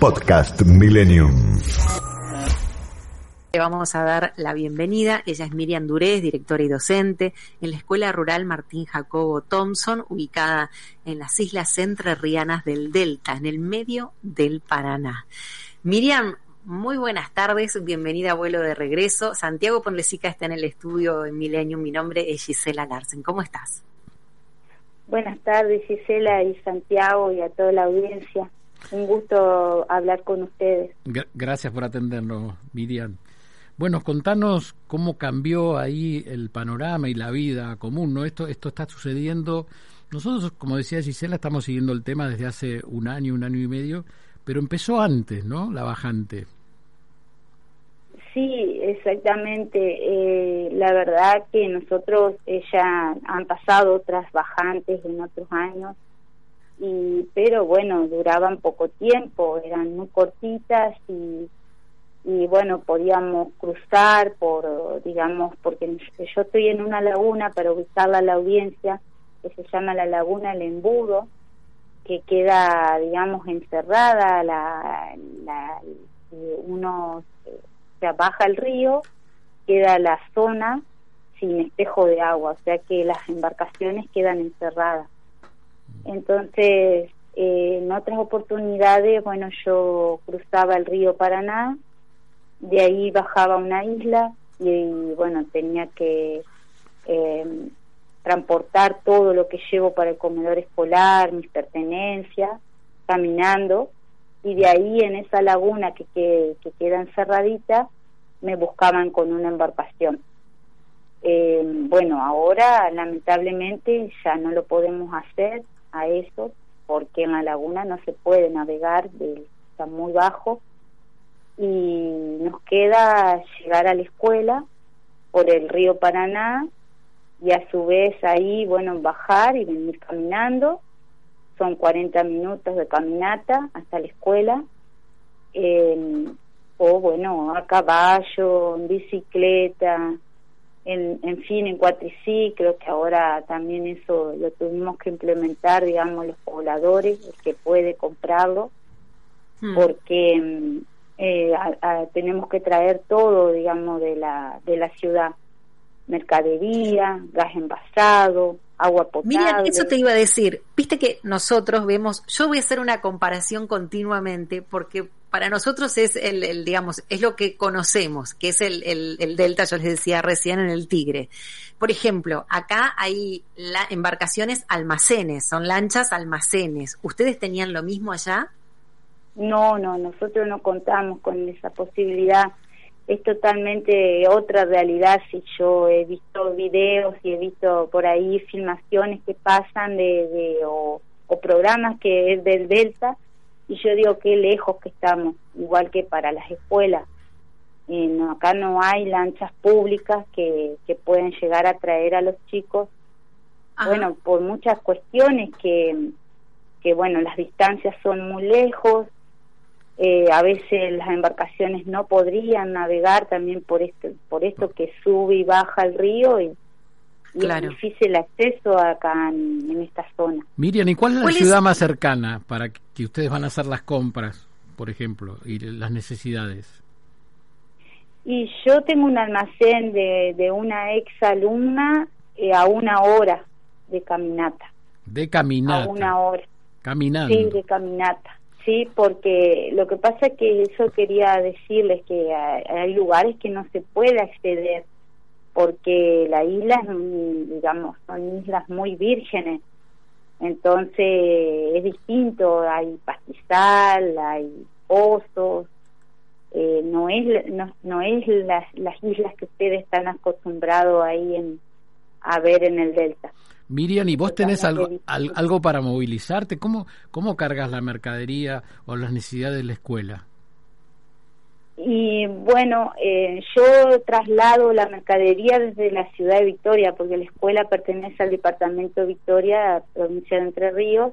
Podcast Millennium. Le vamos a dar la bienvenida. Ella es Miriam Durez, directora y docente en la Escuela Rural Martín Jacobo Thompson, ubicada en las islas entrerrianas del Delta, en el medio del Paraná. Miriam, muy buenas tardes, bienvenida a vuelo de regreso. Santiago Ponlesica está en el estudio en Millennium. Mi nombre es Gisela Larsen. ¿Cómo estás? Buenas tardes, Gisela y Santiago y a toda la audiencia. Un gusto hablar con ustedes. Gracias por atendernos, Miriam. Bueno, contanos cómo cambió ahí el panorama y la vida común, ¿no? Esto, esto está sucediendo. Nosotros, como decía Gisela, estamos siguiendo el tema desde hace un año, un año y medio, pero empezó antes, ¿no? La bajante. Sí, exactamente. Eh, la verdad que nosotros eh, ya han pasado otras bajantes en otros años y pero bueno duraban poco tiempo eran muy cortitas y y bueno podíamos cruzar por digamos porque yo estoy en una laguna para ubicarla a la audiencia que se llama la laguna El Embudo que queda digamos encerrada la, la uno se baja el río queda la zona sin espejo de agua o sea que las embarcaciones quedan encerradas entonces, eh, en otras oportunidades, bueno, yo cruzaba el río Paraná, de ahí bajaba a una isla y, bueno, tenía que eh, transportar todo lo que llevo para el comedor escolar, mis pertenencias, caminando, y de ahí en esa laguna que, que, queda encerradita, me buscaban con una embarcación. Eh, bueno, ahora lamentablemente ya no lo podemos hacer, a eso, porque en la laguna no se puede navegar, está muy bajo, y nos queda llegar a la escuela por el río Paraná y a su vez ahí, bueno, bajar y venir caminando. Son 40 minutos de caminata hasta la escuela. Eh, o bueno, a caballo, en bicicleta, en, en fin, en cuatriciclos, que ahora también eso lo tuvimos que implementar, digamos, los pobladores, el que puede comprarlo, hmm. porque eh, tenemos que traer todo, digamos, de la, de la ciudad, mercadería, gas envasado, agua potable. Miriam, eso te iba a decir. Viste que nosotros vemos, yo voy a hacer una comparación continuamente porque para nosotros es el, digamos, es lo que conocemos, que es el, el, delta, yo les decía recién en el Tigre. Por ejemplo, acá hay la, embarcaciones almacenes, son lanchas almacenes. ¿Ustedes tenían lo mismo allá? No, no, nosotros no contamos con esa posibilidad. Es totalmente otra realidad. Si yo he visto videos y he visto por ahí filmaciones que pasan de, de o, o programas que es del Delta, y yo digo qué lejos que estamos, igual que para las escuelas. Eh, acá no hay lanchas públicas que, que pueden llegar a traer a los chicos, bueno, por muchas cuestiones que, que, bueno, las distancias son muy lejos, eh, a veces las embarcaciones no podrían navegar también por esto, por esto que sube y baja el río y claro. es difícil acceso acá en, esta zona. Miriam, ¿y cuál es la ciudad más cercana para que ustedes van a hacer las compras, por ejemplo, y las necesidades? Y yo tengo un almacén de, de una ex alumna eh, a una hora de caminata. De caminata. A una hora. Caminando. Sí, de caminata. Sí, porque lo que pasa es que eso quería decirles que hay lugares que no se puede acceder porque la isla, digamos, son islas muy vírgenes, entonces es distinto, hay pastizal, hay pozos, eh, no es no, no es las, las islas que ustedes están acostumbrados ahí en, a ver en el delta. Miriam, ¿y vos tenés algo, algo para movilizarte? ¿Cómo, ¿Cómo cargas la mercadería o las necesidades de la escuela? Y bueno, eh, yo traslado la mercadería desde la ciudad de Victoria, porque la escuela pertenece al departamento de Victoria, provincia de Entre Ríos,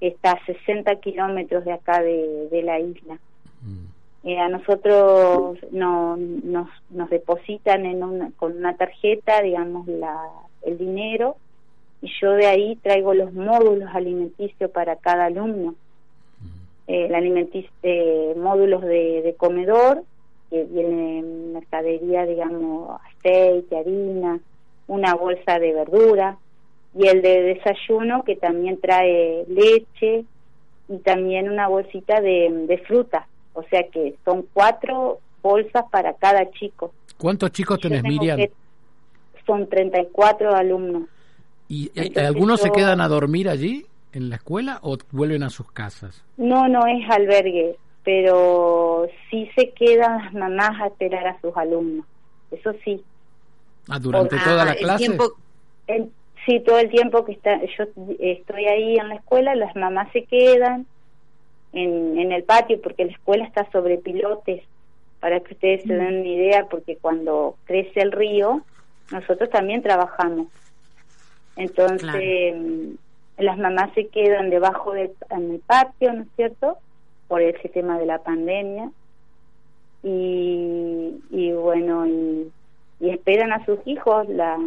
está a 60 kilómetros de acá de, la isla. Mm. Eh, a nosotros no, nos, nos depositan en una, con una tarjeta, digamos, la, el dinero, y yo de ahí traigo los módulos alimenticios para cada alumno el alimenticio, eh, módulos de, comedor, que viene mercadería, digamos, aceite, harina, una bolsa de verdura, y el de desayuno que también trae leche y también una bolsita de, de fruta. O sea que son cuatro bolsas para cada chico. ¿Cuántos chicos tenés, Miriam? son 34 alumnos. ¿Y eh, algunos se quedan a dormir allí? En la escuela o vuelven a sus casas? No, no es albergue, pero sí se quedan las mamás a esperar a sus alumnos. Eso sí. Ah, durante toda la clase. sí, todo el tiempo que está, yo estoy ahí en la escuela, las mamás se quedan en, en el patio porque la escuela está sobre pilotes, para que ustedes se den una idea, porque cuando crece el río, nosotros también trabajamos. Entonces, las mamás se quedan debajo del en el patio, ¿no es cierto? Por ese tema de la pandemia. Y, y bueno, y, esperan a sus hijos las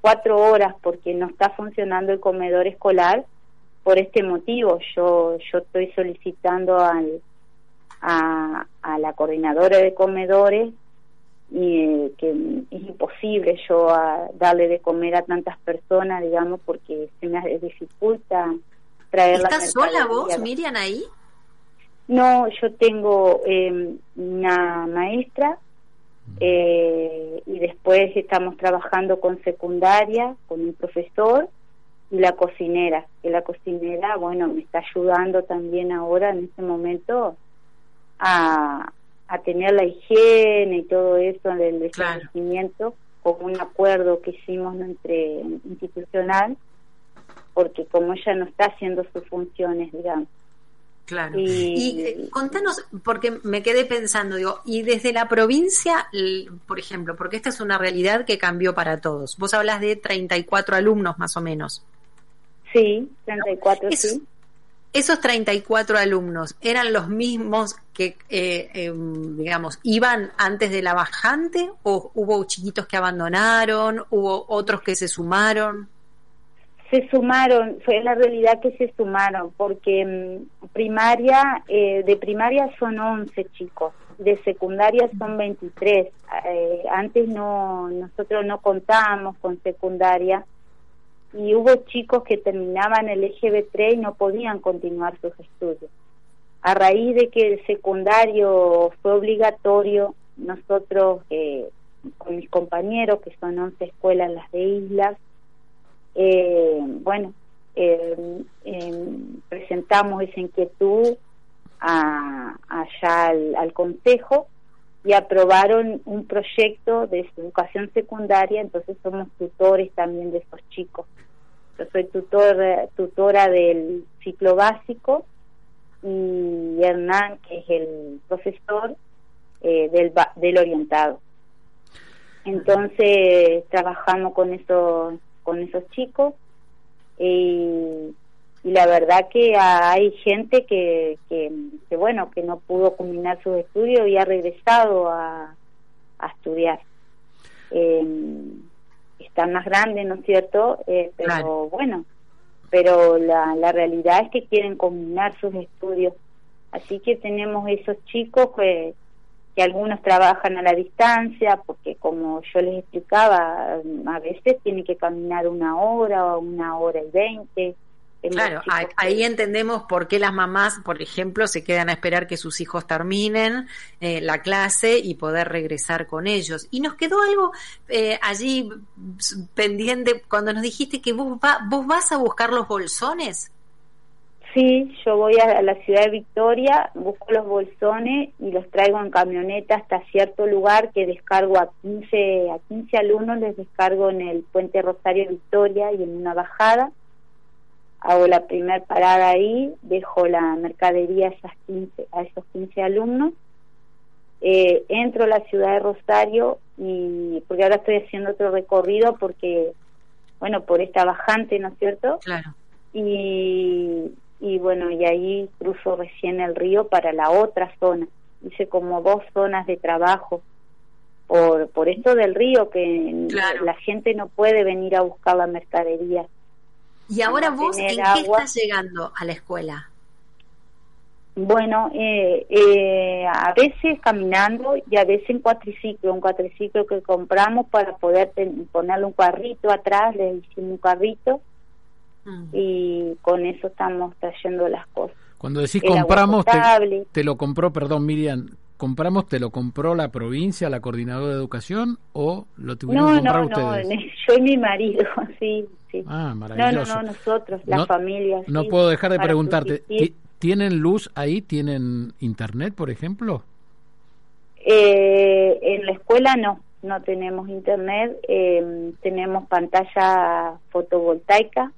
cuatro horas porque no está funcionando el comedor escolar por este motivo. Yo, yo estoy solicitando al, a, a la coordinadora de comedores y que es imposible yo a darle de comer a tantas personas, digamos, porque se me dificulta traerla. ¿Estás sola vos, Miriam, ahí? No, yo tengo em, una maestra eh, y después estamos trabajando con secundaria, con un profesor y la cocinera, que la cocinera, bueno, me está ayudando también ahora en este momento a, a tener la higiene y todo eso del establecimiento con un acuerdo que hicimos entre institucional porque como ella no está haciendo sus funciones digamos Claro. Y, eh, contanos, porque me quedé pensando, digo, y desde la provincia, por ejemplo, porque esta es una realidad que cambió para todos. Vos hablas de 34 alumnos más o menos. Sí, 34, sí. Esos 34 alumnos eran los mismos que, eh, em, digamos, iban antes de la bajante o hubo chiquitos que abandonaron, hubo otros que se sumaron? Se sumaron, fue la realidad que se sumaron, porque mm, primaria, eh, de primaria son 11 chicos, de secundaria son 23. Eh, antes no, nosotros no contábamos con secundaria y hubo chicos que terminaban el EGB3 y no podían continuar sus estudios. A raíz de que el secundario fue obligatorio, nosotros, eh, con mis compañeros, que son 11 escuelas las de islas, eh, bueno, eh, presentamos esa inquietud a, allá al, al Consejo y aprobaron un proyecto de educación secundaria, entonces somos tutores también de esos chicos. Yo soy tutor, tutora del ciclo básico y Hernán, que es el profesor eh, del, del orientado. Entonces trabajamos con esos, con esos chicos y, la verdad que hay gente que, que, bueno, que no pudo culminar sus estudios y ha regresado a, a estudiar. Eh, están más grandes, ¿no es cierto? Eh, pero bueno, pero la, la realidad es que quieren combinar sus estudios. Así que tenemos esos chicos que, que algunos trabajan a la distancia, porque como yo les explicaba, a veces tienen que caminar una hora o una hora y veinte Claro, ahí entendemos por qué las mamás, por ejemplo, se quedan a esperar que sus hijos terminen eh, la clase y poder regresar con ellos. Y nos quedó algo eh, allí pendiente cuando nos dijiste que vos, vos vas a buscar los bolsones. Sí, yo voy a la ciudad de Victoria, busco los bolsones y los traigo en camioneta hasta cierto lugar que descargo a 15, a 15 alumnos, les descargo en el puente Rosario Victoria y en una bajada. Hago la primera parada ahí, dejo la mercadería a, esas 15, a esos 15 alumnos. Eh, entro a la ciudad de Rosario y porque ahora estoy haciendo otro recorrido porque, bueno, por esta bajante, ¿no es cierto? Claro. Y, y bueno, y ahí cruzo recién el río para la otra zona. Hice como dos zonas de trabajo por, por esto del río, que la gente no puede venir a buscar la mercadería. ¿Y ahora vos en qué estás llegando a la escuela? Bueno, eh, eh, a veces caminando y a veces en cuatriciclo, un cuatriciclo que compramos para poder ponerle un carrito atrás, le hicimos un carrito Mm. y con eso estamos trayendo las cosas. Cuando decís compramos, te, te, lo compró, perdón Miriam, compramos, te lo compró la provincia, la coordinadora de educación o lo tuvieron que comprar ustedes? No, yo y mi marido, sí, sí. Ah, maravilloso. No, no, no, nosotros, la familia. No puedo dejar de preguntarte, ¿tienen luz ahí? ¿Tienen internet, por ejemplo? Eh, en la escuela no, no tenemos internet, eh, tenemos pantalla fotovoltaica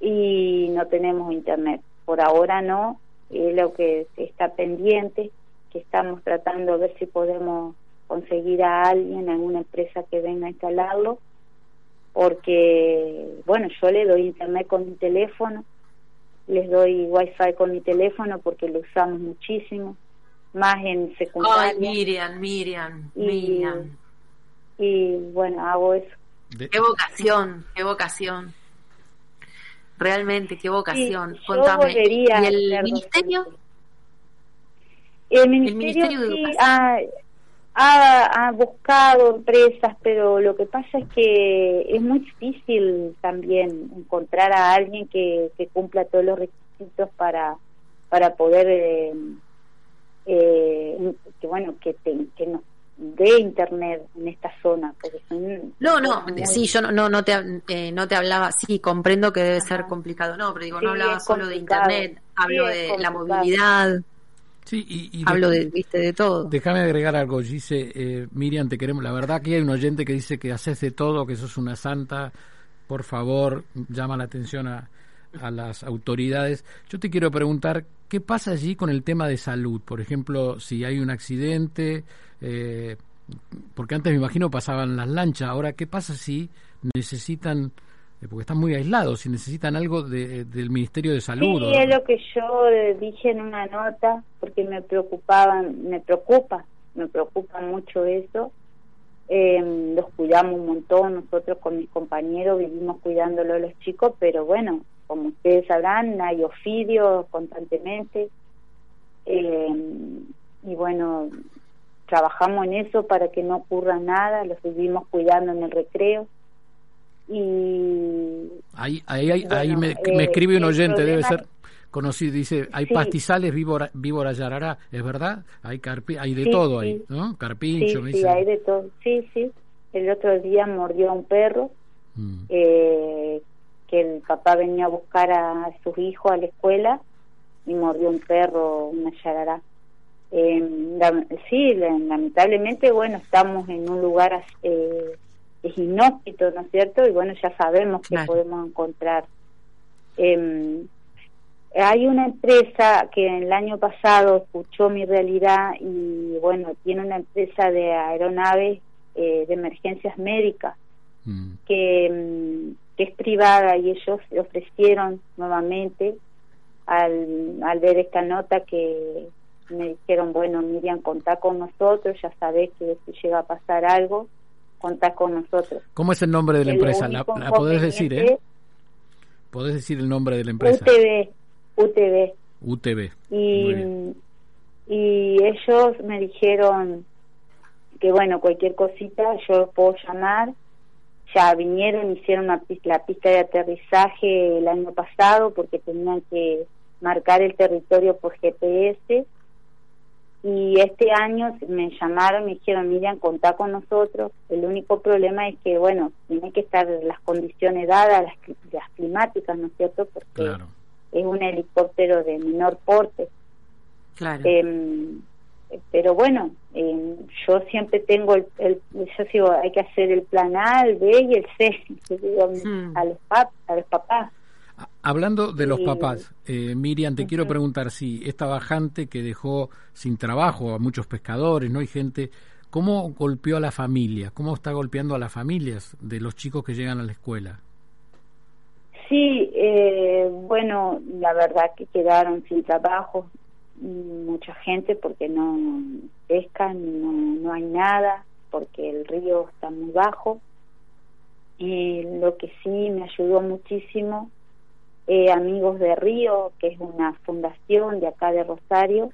y no tenemos internet. Por ahora no, es lo que está pendiente, que estamos tratando de ver si podemos conseguir a alguien, a alguna empresa que venga a instalarlo, porque, bueno, yo le doy internet con mi teléfono, les doy wifi con mi teléfono porque lo usamos muchísimo, más en secundaria. Ay, Miriam, Miriam, Miriam. Y bueno, hago eso. Qué vocación, qué vocación. Realmente, qué vocación. Contame. ¿Y el ministerio? El ministerio, sí ha, ha, buscado empresas, pero lo que pasa es que es muy difícil también encontrar a alguien que, que cumpla todos los requisitos para para poder eh, eh, que bueno que, que nos de internet en esta zona no no sí yo no no te eh, no te hablaba sí comprendo que debe ser complicado no pero digo no hablaba solo de internet hablo de la movilidad Sí, y, Hablo de, viste, de todo. Déjame agregar algo. Dice, eh, Miriam, te queremos. La verdad que hay un oyente que dice que haces de todo, que sos una santa. Por favor, llama la atención a, a las autoridades. Yo te quiero preguntar, ¿qué pasa allí con el tema de salud? Por ejemplo, si hay un accidente, eh, porque antes me imagino pasaban las lanchas, ahora, ¿qué pasa si necesitan, porque están muy aislados, si necesitan algo de, del Ministerio de Salud? Sí, es lo que yo dije en una nota, porque me preocupaban, me preocupa, me preocupa mucho eso. Eh, los cuidamos un montón, nosotros con mis compañeros vivimos cuidándolo a los chicos, pero bueno, como ustedes sabrán, hay ofidio constantemente. Eh, y bueno, trabajamos en eso para que no ocurra nada, los vivimos cuidando en el recreo. Y. Ahí, ahí, ahí, me, me, escribe un oyente, debe ser conocido, dice: hay pastizales víbora, víbora yarará, ¿es verdad? Hay, carpi, hay de todo ahí, ¿no? Carpincho, me dice. Sí, hay de todo, sí, sí. El otro día mordió a un perro. Mm. Eh, que el papá venía a buscar a sus hijos a la escuela y mordió un perro, una yarará. Eh, sí, lamentablemente, bueno, estamos en un lugar eh, es inhóspito, ¿no es cierto? Y bueno, ya sabemos que podemos encontrar. Eh, hay una empresa que el año pasado escuchó mi realidad y bueno, tiene una empresa de aeronaves eh, de emergencias médicas mm. que mm, que es privada y ellos le ofrecieron nuevamente al, al ver esta nota que me dijeron, bueno, Miriam, contá con nosotros, ya sabés que si llega a pasar algo, contá con nosotros. ¿Cómo es el nombre de la empresa? La, podés decir, ¿eh? Podés decir el nombre de la empresa. UTV, UTV. UTV. Y, y ellos me dijeron que, bueno, cualquier cosita yo puedo llamar ya vinieron, hicieron la pista de aterrizaje el año pasado porque tenían que marcar el territorio por GPS y este año me llamaron, me dijeron, Miriam, contá con nosotros. El único problema es que, bueno, tienen que estar las condiciones dadas, las, las climáticas, ¿no es cierto? Porque es un helicóptero de menor porte. Claro. Em, pero bueno, em, yo siempre tengo el, yo digo, hay que hacer el plan A, el B y el C, hmm. a, los pap, a los papás. Hablando de los papás, eh, Miriam, te quiero preguntar si esta bajante que dejó sin trabajo a muchos pescadores, no hay gente, ¿cómo golpeó a la familia? ¿Cómo está golpeando a las familias de los chicos que llegan a la escuela? Sí, eh, bueno, la verdad que quedaron sin trabajo mucha gente porque no pescan, no, no hay nada, porque el río está muy bajo. Y lo que sí me ayudó muchísimo, eh, Amigos de Río, que es una fundación de acá de Rosario,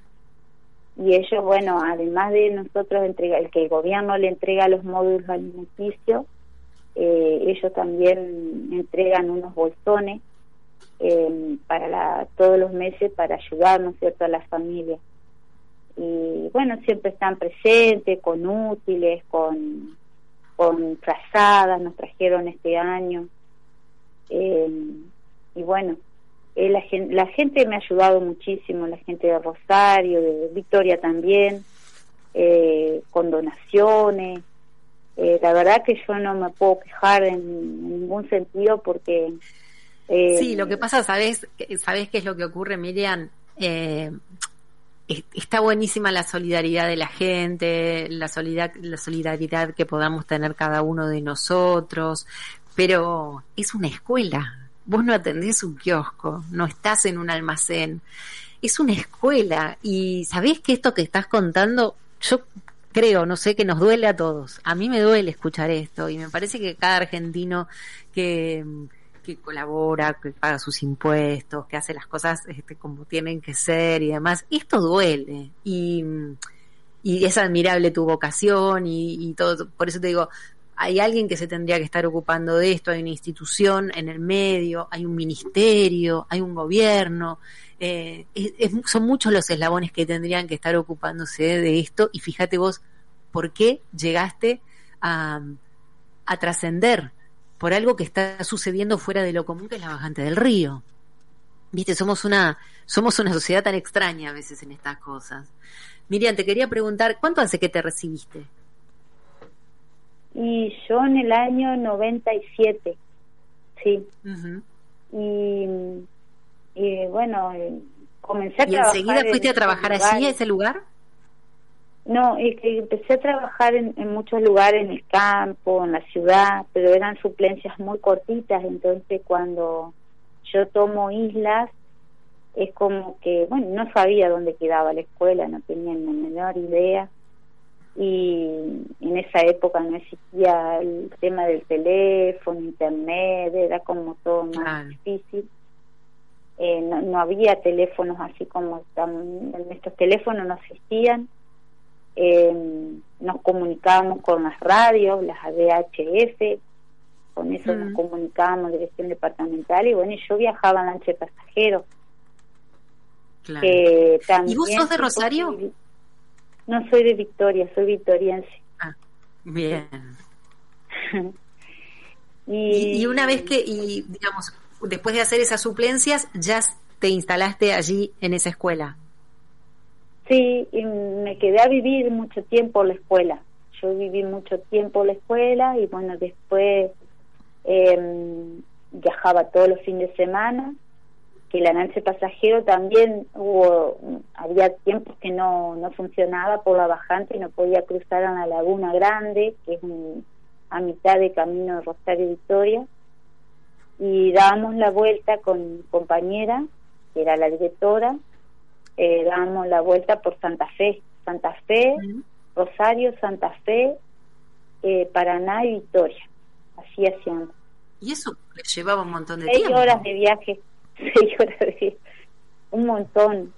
y ellos, bueno, además de nosotros entregar, el que el gobierno le entrega los módulos alimenticios, eh, ellos también entregan unos bolsones eh, para la, todos los meses para ayudarnos cierto?, a las familias. Y bueno, siempre están presentes con útiles, con, con trazadas, nos trajeron este año. Eh, y bueno, eh, la, gente, me ha ayudado muchísimo, la gente de Rosario, de Victoria también, eh, con donaciones. Eh, la verdad que yo no me puedo quejar en ningún sentido porque sí, lo que pasa, ¿sabes, ¿sabes qué es lo que ocurre, Miriam? Está buenísima la solidaridad de la gente, la solidaridad, la solidaridad que podamos tener cada uno de nosotros, pero es una escuela. Vos no atendés un kiosco, no estás en un almacén. Es una escuela y sabés que esto que estás contando, yo creo, no sé, que nos duele a todos. A mí me duele escuchar esto y me parece que cada argentino que que colabora, que paga sus impuestos, que hace las cosas este, como tienen que ser y demás, esto duele. Y, y es admirable tu vocación y, todo. Por eso te digo, hay alguien que se tendría que estar ocupando de esto, hay una institución en el medio, hay un ministerio, hay un gobierno. Eh, son muchos los eslabones que tendrían que estar ocupándose de esto y fíjate vos por qué llegaste a, a trascender por algo que está sucediendo fuera de lo común que es la bajante del río. Viste, somos una, somos una sociedad tan extraña a veces en estas cosas. Miriam, te quería preguntar, ¿cuánto hace que te recibiste? Y yo en el año 97, sí. y, y bueno, comencé a ¿Y enseguida fuiste a trabajar allí, a ese lugar? No, es que empecé a trabajar en, muchos lugares, en el campo, en la ciudad, pero eran suplencias muy cortitas, entonces cuando yo tomo islas, es como que, bueno, no sabía dónde quedaba la escuela, no tenía ni la menor idea, y en esa época no existía el tema del teléfono, internet, era como todo más difícil. Eh, no, no había teléfonos así como están, estos teléfonos no existían eh, nos comunicábamos con las radios, las ADHF, con eso nos comunicábamos dirección departamental y bueno, yo viajaba en lancha de pasajeros. ¿Y vos sos de Rosario? No soy de Victoria, soy victoriense. Ah, bien. y, y, una vez que, y digamos, después de hacer esas suplencias, ya te instalaste allí en esa escuela. Sí, y me quedé a vivir mucho tiempo en la escuela. Yo viví mucho tiempo en la escuela y bueno, después eh, viajaba todos los fines de semana. La lancha pasajero también hubo, había tiempos que no, no funcionaba por la bajante y no podía cruzar a la Laguna Grande, que es a mitad de camino de Rosario Victoria. Y dábamos la vuelta con mi compañera, que era la directora, eh, damos la vuelta por Santa Fe, Santa Fe, Rosario, Santa Fe, eh, Paraná y Victoria. Así hacíamos. ¿Y eso le llevaba un montón de seis tiempo? horas de viaje, de viaje, un montón.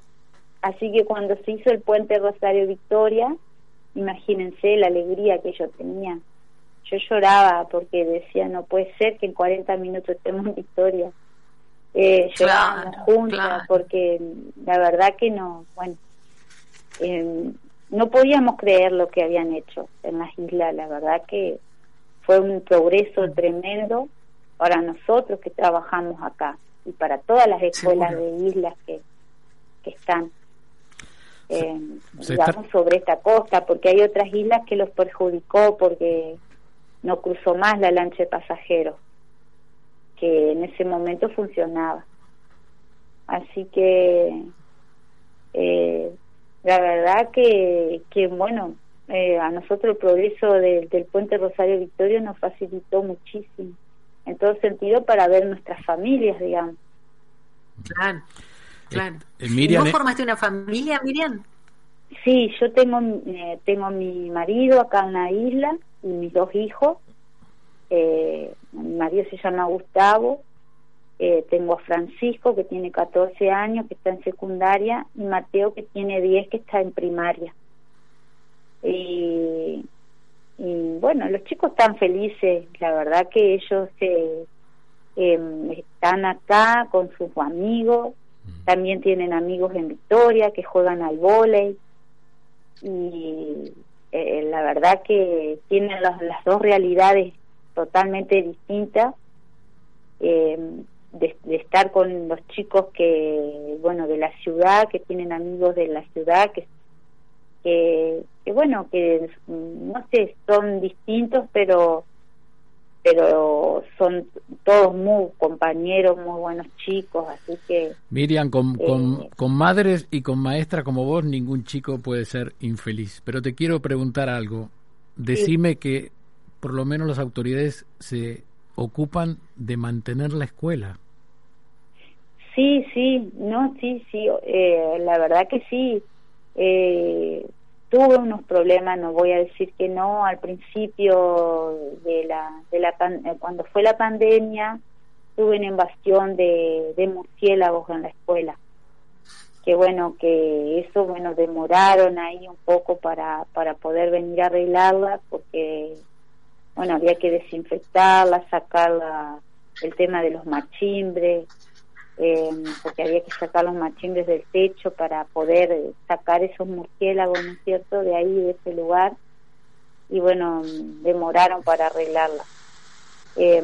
Así que cuando se hizo el puente Rosario-Victoria, imagínense la alegría que yo tenía. Yo lloraba porque decía, no puede ser que en 40 minutos estemos en Victoria eh, juntas porque la verdad que no, bueno, eh, no podíamos creer lo que habían hecho en las islas, la verdad que fue un progreso mm. tremendo para nosotros que trabajamos acá. Y para todas las escuelas de islas que, que están. Eh, digamos sobre esta costa porque hay otras islas que los perjudicó porque no cruzó más la lancha de pasajeros que en ese momento funcionaba. Así que eh, la verdad que, que bueno eh, a nosotros el progreso del puente Rosario Victorio nos facilitó muchísimo en todo sentido para ver nuestras familias digamos claro claro eh, ¿Vos formaste una familia Miriam? Sí, yo tengo eh, tengo mi marido acá en la isla y mis dos hijos. Eh, mi marido se llama Gustavo. Eh, tengo a Francisco que tiene 14 años que está en secundaria y Mateo que tiene 10 que está en primaria. Y, y bueno, los chicos están felices. La verdad que ellos eh, están acá con sus amigos. Mm. También tienen amigos en Victoria que juegan al vóley y eh, la verdad que tienen las, dos realidades totalmente distintas eh, de, estar con los chicos que bueno de la ciudad que tienen amigos de la ciudad que que, que bueno que no sé son distintos pero pero son todos muy compañeros, muy buenos chicos, así que... Miriam, con, eh, con, madres y con maestras como vos, ningún chico puede ser infeliz. Pero te quiero preguntar algo. Decime que por lo menos las autoridades se ocupan de mantener la escuela. Sí, sí, no, sí, sí, eh, la verdad que sí. Eh, tuve unos problemas, no voy a decir que no, al principio de la, de la eh, cuando fue la pandemia, tuve una invasión de, de murciélagos en la escuela. Que bueno, que eso, bueno, demoraron ahí un poco para, para poder venir a arreglarla, porque, bueno, había que desinfectarla, sacar el tema de los machimbres, eh, porque había que sacar los machimbres del techo para poder sacar esos murciélagos, ¿no es cierto?, de ahí, de ese lugar, y bueno, demoraron para arreglarla. Eh,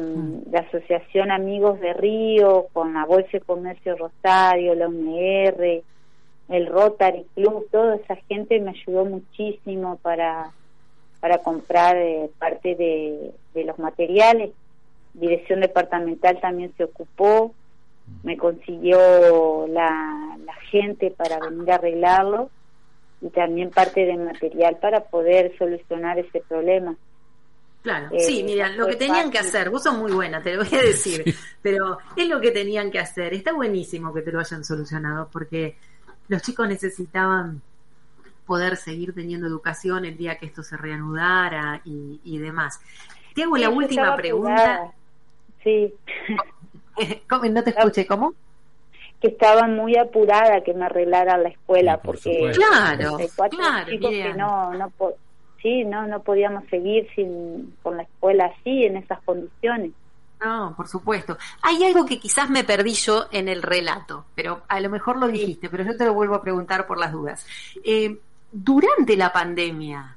la Asociación Amigos de Río, con la Bolsa de Comercio Rosario, la UNR, el Rotary Club, toda esa gente me ayudó muchísimo para, para comprar eh, parte de, de los materiales. Dirección Departamental también se ocupó, me consiguió la, la gente para venir a arreglarlo y también parte de material para poder solucionar ese problema. Claro, sí, eh, mira, lo que tenían que hacer, vos sos muy buena, te lo voy a decir, pero es lo que tenían que hacer. Está buenísimo que te lo hayan solucionado porque los chicos necesitaban poder seguir teniendo educación el día que esto se reanudara y, y demás. Te hago la última pregunta. Sí. no te escuché, ¿cómo? Que estaba muy apurada que me arreglara la escuela, porque claro, claro, chicos que no, no, sí, no, no podíamos seguir sin, con la escuela así, en esas condiciones. No, por supuesto. Hay algo que quizás me perdí yo en el relato, pero a lo mejor lo dijiste, pero yo te lo vuelvo a preguntar por las dudas. Eh, durante la pandemia,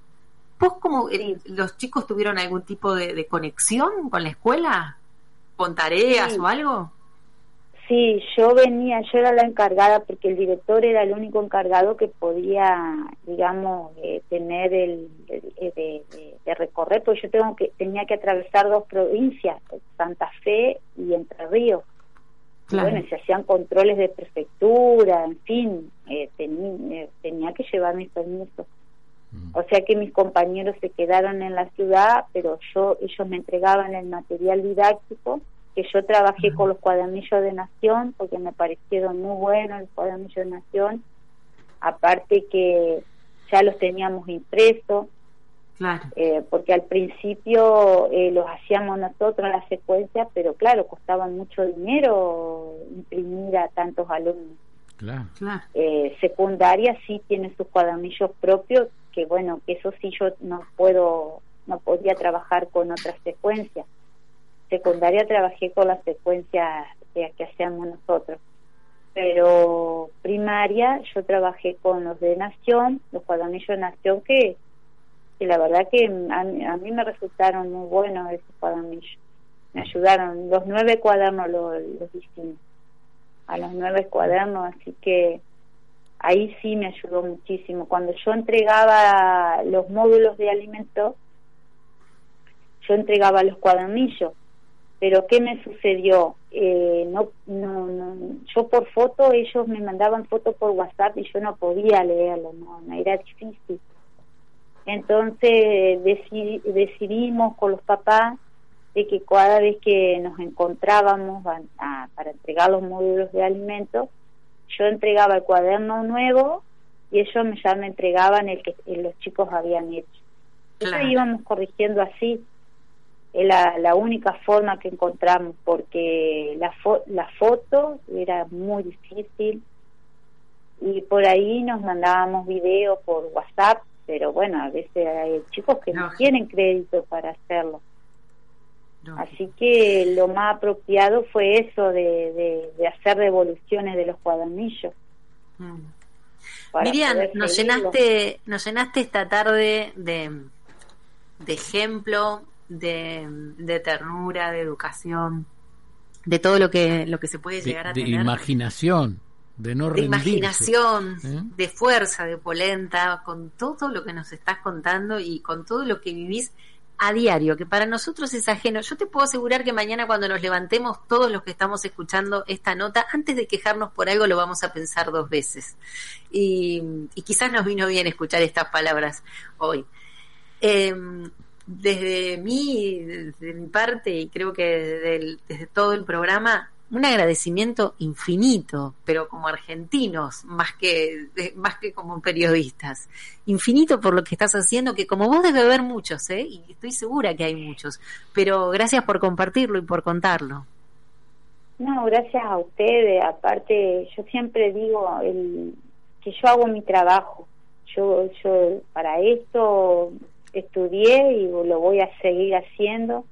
¿vos como eh, los chicos tuvieron algún tipo de, conexión con la escuela? Con tareas o algo? Sí, yo venía, yo era la encargada porque el director era el único encargado que podía, digamos, eh, tener el, de, recorrer, porque yo tengo que tenía que atravesar dos provincias, Santa Fe y Entre Ríos. Bueno, se hacían controles de prefectura, en fin, eh, eh, tenía que llevar mis permisos. O sea que mis compañeros se quedaron en la ciudad, pero yo ellos me entregaban el material didáctico, que yo trabajé con los cuadernillos de Nación, porque me parecieron muy buenos los cuadernillos de Nación, aparte que ya los teníamos impresos, eh, porque al principio eh, los hacíamos nosotros la secuencia, pero claro, costaba mucho dinero imprimir a tantos alumnos. Claro. Eh, secundaria sí tiene sus cuadernillos propios que bueno, que eso sí yo no puedo, no podía trabajar con otras secuencias. Secundaria trabajé con las secuencias que, hacíamos nosotros, pero primaria yo trabajé con los de Nación, los cuadernillos de Nación que, que la verdad que a, mí me resultaron muy buenos esos cuadernillos. Me ayudaron, los nueve cuadernos los, los a los nueve cuadernos, así que ahí sí me ayudó muchísimo. Cuando yo entregaba los módulos de alimento, yo entregaba los cuadernillos, pero ¿qué me sucedió? Eh, no, no, no, yo por foto, ellos me mandaban fotos por WhatsApp y yo no podía leerlo, no era difícil. Entonces decidimos con los papás de que cada vez que nos encontrábamos para entregar los módulos de alimentos, yo entregaba el cuaderno nuevo y ellos ya me entregaban el que los chicos habían hecho. Entonces íbamos corrigiendo así. Es la, la única forma que encontramos, porque la, la foto era muy difícil y por ahí nos mandábamos videos por WhatsApp, pero bueno, a veces hay chicos que no, tienen crédito para hacerlo. Así que lo más apropiado fue eso de, de, hacer devoluciones de los cuadernillos. Mm. Miriam, nos llenaste, nos llenaste esta tarde de, de ejemplo, de, de, ternura, de educación, de todo lo que, lo que se puede llegar a de imaginación, de no De imaginación, ¿eh? de fuerza, de polenta, con todo lo que nos estás contando y con todo lo que vivís a diario, que para nosotros es ajeno. Yo te puedo asegurar que mañana cuando nos levantemos, todos los que estamos escuchando esta nota, antes de quejarnos por algo, lo vamos a pensar dos veces. Y, quizás nos vino bien escuchar estas palabras hoy. Em, desde mí, desde mi parte, y creo que desde todo el programa, un agradecimiento infinito, pero como argentinos, más que, más que como periodistas. Infinito por lo que estás haciendo, que como vos debe haber muchos, ¿eh? y estoy segura que hay muchos, pero gracias por compartirlo y por contarlo. No, gracias a ustedes. Aparte, yo siempre digo el, que yo hago mi trabajo. Yo, yo para esto estudié y lo voy a seguir haciendo.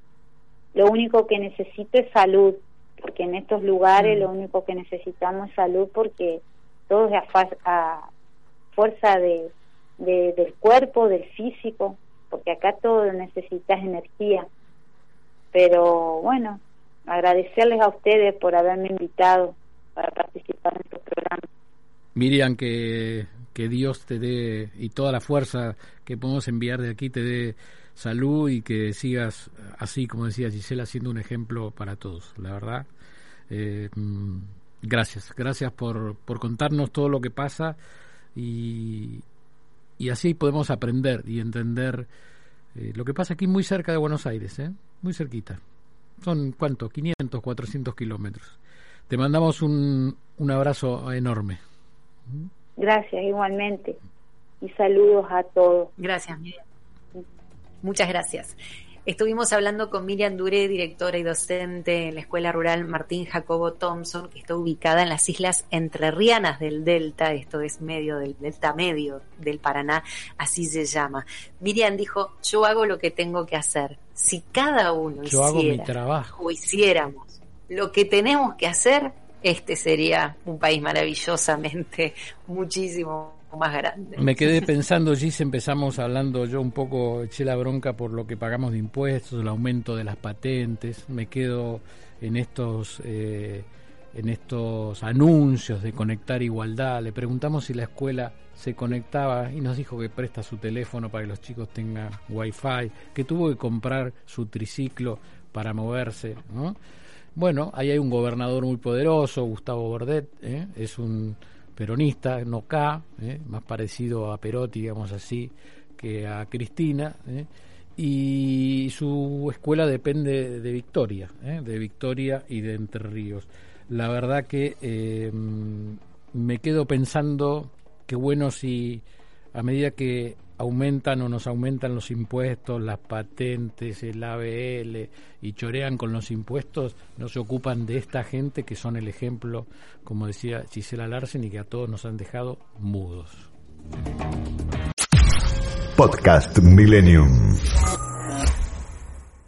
Lo único que necesito es salud porque en estos lugares mm. lo único que necesitamos es salud porque todo es a, fuerza de, del cuerpo, del físico, porque acá todo necesitas energía. Pero bueno, agradecerles a ustedes por haberme invitado para participar en este programa. Miriam, que, que Dios te dé y toda la fuerza que podemos enviar de aquí te dé salud y que sigas así, como decía Gisela, siendo un ejemplo para todos. La verdad, eh, mm, gracias, gracias por, por contarnos todo lo que pasa y, y así podemos aprender y entender eh, lo que pasa aquí muy cerca de Buenos Aires, ¿eh? muy cerquita. Son, ¿cuánto? 500, 400 kilómetros. Te mandamos un, un abrazo enorme. Gracias, igualmente. Y saludos a todos. Gracias, Muchas gracias. Estuvimos hablando con Miriam Duré, directora y docente en la Escuela Rural Martín Jacobo Thompson, que está ubicada en las islas entrerrianas del Delta, esto es medio del Delta Medio del Paraná, así se llama. Miriam dijo, yo hago lo que tengo que hacer. Si cada uno hiciera o hiciéramos lo que tenemos que hacer, este sería un país maravillosamente muchísimo más grande. Me quedé pensando, Gis, empezamos hablando, yo un poco eché la bronca por lo que pagamos de impuestos, el aumento de las patentes, me quedo en estos... Eh, en estos anuncios de conectar igualdad, le preguntamos si la escuela se conectaba y nos dijo que presta su teléfono para que los chicos tengan wifi, que tuvo que comprar su triciclo para moverse, ¿no? Bueno, ahí hay un gobernador muy poderoso, Gustavo Bordet, ¿eh? es un peronista, no K, ¿eh? más parecido a Perotti, digamos así, que a Cristina, ¿eh? y su escuela depende de Victoria, ¿eh? de Victoria y de Entre Ríos. La verdad que me quedo pensando que bueno si a medida que aumentan o nos aumentan los impuestos, las patentes, el ABL y chorean con los impuestos, no se ocupan de esta gente que son el ejemplo, como decía Gisela Larsen, y que a todos nos han dejado mudos. Podcast Millennium.